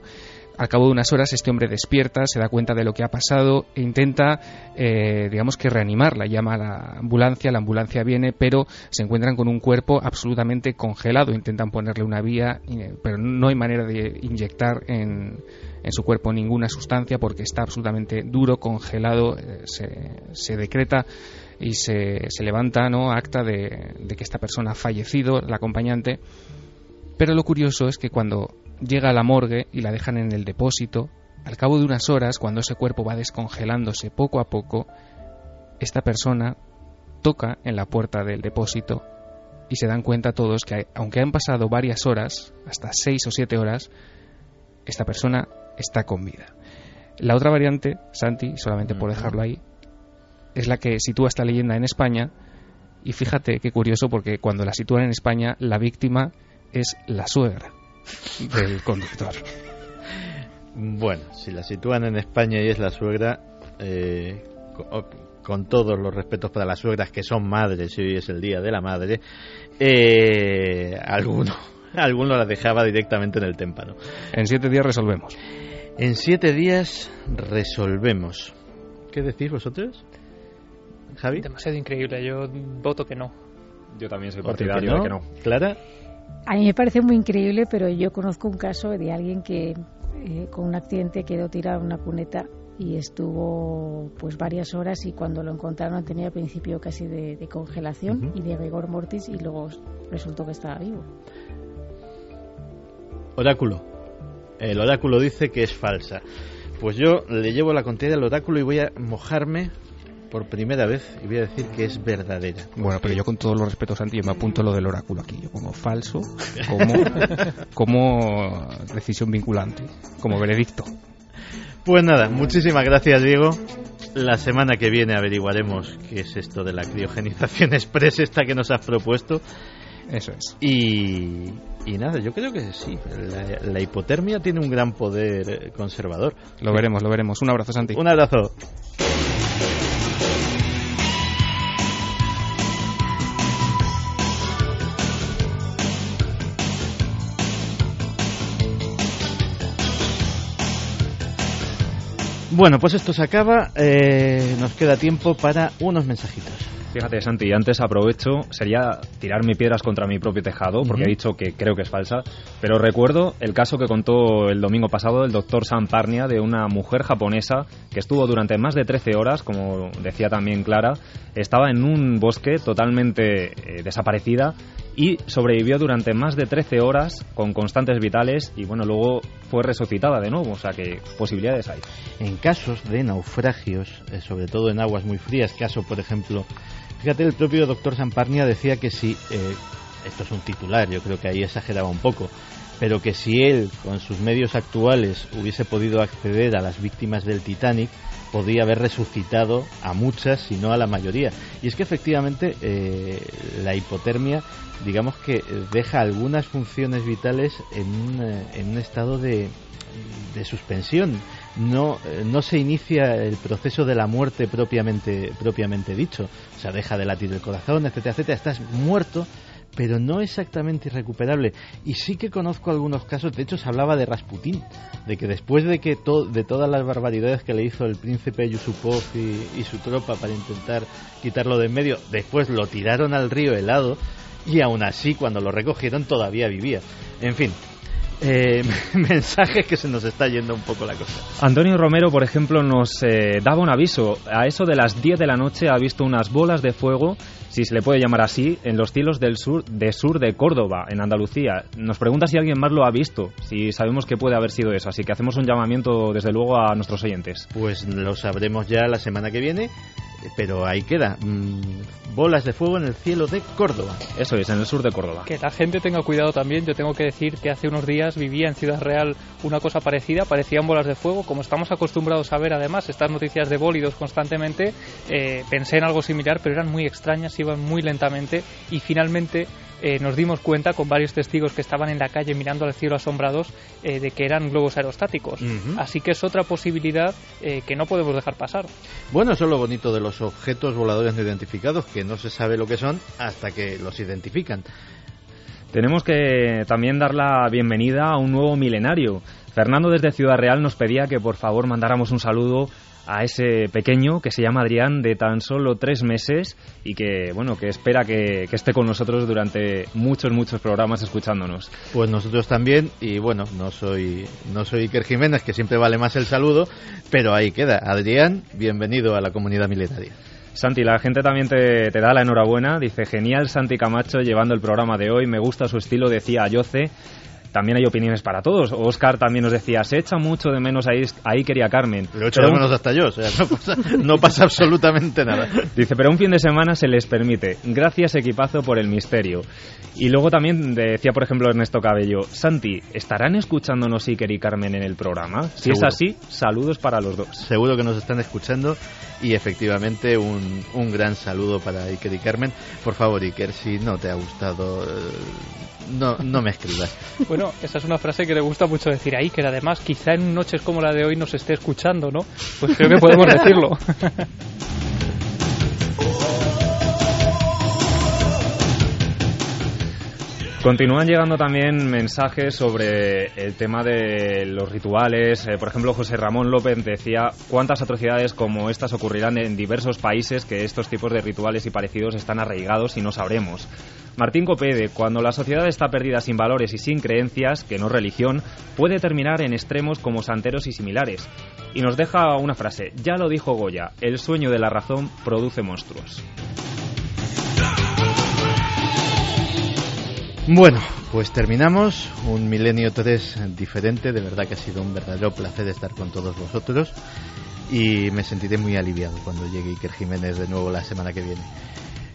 Al cabo de unas horas este hombre despierta, se da cuenta de lo que ha pasado e intenta, eh, digamos que reanimarla. Llama a la ambulancia, la ambulancia viene, pero se encuentran con un cuerpo absolutamente congelado. Intentan ponerle una vía, eh, pero no hay manera de inyectar en, en su cuerpo ninguna sustancia porque está absolutamente duro, congelado. eh, se, se decreta y se, se levanta ¿no? acta de, de que esta persona ha fallecido, el acompañante. Pero lo curioso es que cuando llega a la morgue y la dejan en el depósito, al cabo de unas horas, cuando ese cuerpo va descongelándose poco a poco, esta persona toca en la puerta del depósito y se dan cuenta todos que aunque han pasado varias horas, hasta seis o siete horas, esta persona está con vida. La otra variante, Santi, solamente por dejarlo ahí, es la que sitúa esta leyenda en España. Y fíjate qué curioso porque cuando la sitúan en España la víctima es la suegra del conductor. Bueno, si la sitúan en España y es la suegra, eh, co- con, todos los respetos para las suegras que son madres y hoy es el día de la madre, eh, alguno, alguno la dejaba directamente en el témpano. En siete días resolvemos. En siete días resolvemos. ¿Qué decís vosotros? Javi. Demasiado increíble, yo voto que no. Yo también soy ¿Otro partidario de que no. Clara. A mí me parece muy increíble, pero yo conozco un caso de alguien que eh, con un accidente quedó tirado en una cuneta y estuvo pues varias horas y cuando lo encontraron tenía principio casi de, de congelación y de rigor mortis y luego resultó que estaba vivo. Oráculo. El oráculo dice que es falsa. Pues yo le llevo la contraria al oráculo y voy a mojarme por primera vez y voy a decir que es verdadera. Bueno, pero yo con todos los respetos, Santi, yo me apunto lo del oráculo aquí. Yo pongo falso como, como decisión vinculante, como veredicto. Pues nada, muchísimas gracias Diego. La semana que viene averiguaremos qué es esto de la criogenización express esta que nos has propuesto. Eso es. Y, y nada, yo creo que sí. La, la hipotermia tiene un gran poder eh, conservador. Lo veremos, lo veremos. Un abrazo, Santi. Un abrazo. Bueno, pues esto se acaba. Eh, nos queda tiempo para unos mensajitos. Fíjate, Santi, antes aprovecho, sería tirarme piedras contra mi propio tejado, porque Ujú. he dicho que creo que es falsa, pero recuerdo el caso que contó el domingo pasado el doctor Sam Parnia de una mujer japonesa que estuvo durante más de 13 horas, como decía también Clara, estaba en un bosque totalmente eh, desaparecida y sobrevivió durante más de 13 horas con constantes vitales y bueno, luego fue resucitada de nuevo, o sea que posibilidades hay. en casos de naufragios, eh, sobre todo en aguas muy frías, caso por ejemplo, fíjate, el propio doctor Samparnia decía que si, eh, esto es un titular, yo creo que ahí exageraba un poco, pero que si él con sus medios actuales hubiese podido acceder a las víctimas del Titanic, podía haber resucitado a muchas, si no a la mayoría. Y es que efectivamente eh, la hipotermia, digamos que eh, deja algunas funciones vitales en un, eh, en un estado de, de suspensión. No, eh, no se inicia el proceso de la muerte propiamente, propiamente dicho. O sea, deja de latir el corazón, etcétera, etcétera. Estás muerto, pero no exactamente irrecuperable. Y sí que conozco algunos casos, de hecho se hablaba de Rasputín, de que después de que de todas las barbaridades que le hizo el príncipe Yusupov y, y su tropa para intentar quitarlo de en medio, después lo tiraron al río helado y aún así cuando lo recogieron todavía vivía. En fin, eh, mensajes que se nos está yendo un poco la cosa. Antonio Romero, por ejemplo, nos eh, daba un aviso. A eso de las 10 de la noche ha visto unas bolas de fuego, si se le puede llamar así, en los cielos del sur de sur de Córdoba, en Andalucía. Nos pregunta si alguien más lo ha visto, si sabemos que puede haber sido eso. Así que hacemos un llamamiento, desde luego, a nuestros oyentes. Pues lo sabremos ya la semana que viene pero ahí queda. Mm, bolas de fuego en el cielo de Córdoba. Eso es, en el sur de Córdoba. Que la gente tenga cuidado también. Yo tengo que decir que hace unos días vivía en Ciudad Real una cosa parecida. Parecían bolas de fuego. Como estamos acostumbrados a ver además estas noticias de bólidos constantemente, eh, pensé en algo similar, pero eran muy extrañas, iban muy lentamente y finalmente eh, nos dimos cuenta con varios testigos que estaban en la calle mirando al cielo asombrados eh, de que eran globos aerostáticos. Así que es otra posibilidad eh, que no podemos dejar pasar. Bueno, eso es lo bonito de los objetos voladores no identificados, que no se sabe lo que son hasta que los identifican. Tenemos que también dar la bienvenida a un nuevo milenario. Fernando desde Ciudad Real nos pedía que por favor mandáramos un saludo a ese pequeño que se llama Adrián de tan solo tres meses y que bueno que espera que, esté con nosotros durante muchos muchos programas escuchándonos pues nosotros también y bueno no soy no soy Iker Jiménez que siempre vale más el saludo pero ahí queda Adrián bienvenido a la comunidad milenaria Santi, la gente también te, te, da la enhorabuena. Dice, genial Santi Camacho llevando el programa de hoy. Me gusta su estilo, decía Ayoce también hay opiniones para todos. Oscar también nos decía, se echa mucho de menos ahí, ahí quería Carmen. Lo echo de menos hasta yo, o sea, no pasa, absolutamente nada. Dice, pero un fin de semana se les permite. Gracias equipazo por el misterio. Y luego también decía, por ejemplo, Ernesto Cabello, Santi, ¿estarán escuchándonos Iker y Carmen en el programa? Si es así, saludos para los dos. Seguro que nos están escuchando y efectivamente un, un gran saludo para Iker y Carmen. Por favor, Iker, si no te ha gustado... Eh, no, no me escribas. Bueno, esa es una frase que le gusta mucho decir ahí, que además quizá en noches como la de hoy nos esté escuchando, ¿no? Pues creo que podemos decirlo. Continúan llegando también mensajes sobre el tema de los rituales. Eh, por ejemplo, José Ramón López decía cuántas atrocidades como estas ocurrirán en diversos países que estos tipos de rituales y parecidos están arraigados y no sabremos. Martín Copede, cuando la sociedad está perdida sin valores y sin creencias, que no religión, puede terminar en extremos como santeros y similares. Y nos deja una frase, ya lo dijo Goya, el sueño de la razón produce monstruos. Bueno, pues terminamos un Milenio 3 diferente, de verdad que ha sido un verdadero placer estar con todos vosotros y me sentiré muy aliviado cuando llegue Iker Jiménez de nuevo la semana que viene.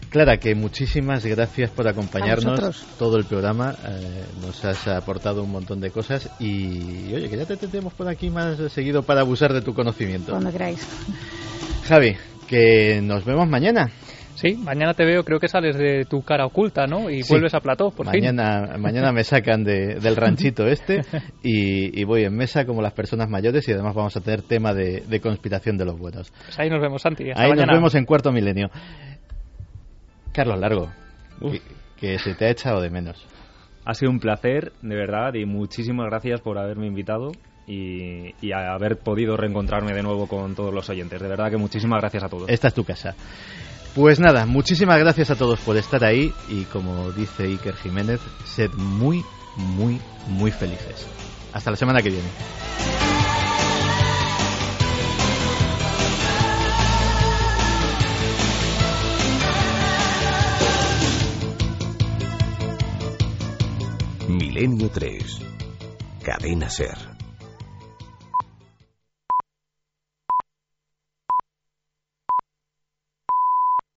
Clara, que muchísimas gracias por acompañarnos todo el programa. Eh, nos has aportado un montón de cosas y, oye, que ya te tendremos por aquí más seguido para abusar de tu conocimiento. Cuando queráis. Javi, que nos vemos mañana. Sí, mañana te veo, creo que sales de tu cara oculta, ¿no? Y vuelves a plató, por mañana, fin. Mañana me sacan del ranchito este y, voy en mesa como las personas mayores y además vamos a tener tema de, conspiración de los buenos. Pues ahí nos vemos, Santi. ahí nos vemos en cuarto milenio. Carlos Largo, que, se te ha echado de menos. Ha sido un placer, de verdad, y muchísimas gracias por haberme invitado y, y, haber podido reencontrarme de nuevo con todos los oyentes. De verdad que muchísimas gracias a todos. Esta es tu casa. Pues nada, muchísimas gracias a todos por estar ahí y como dice Iker Jiménez, sed muy, muy, muy felices. Hasta la semana que viene. Milenio 3. Cadena Ser.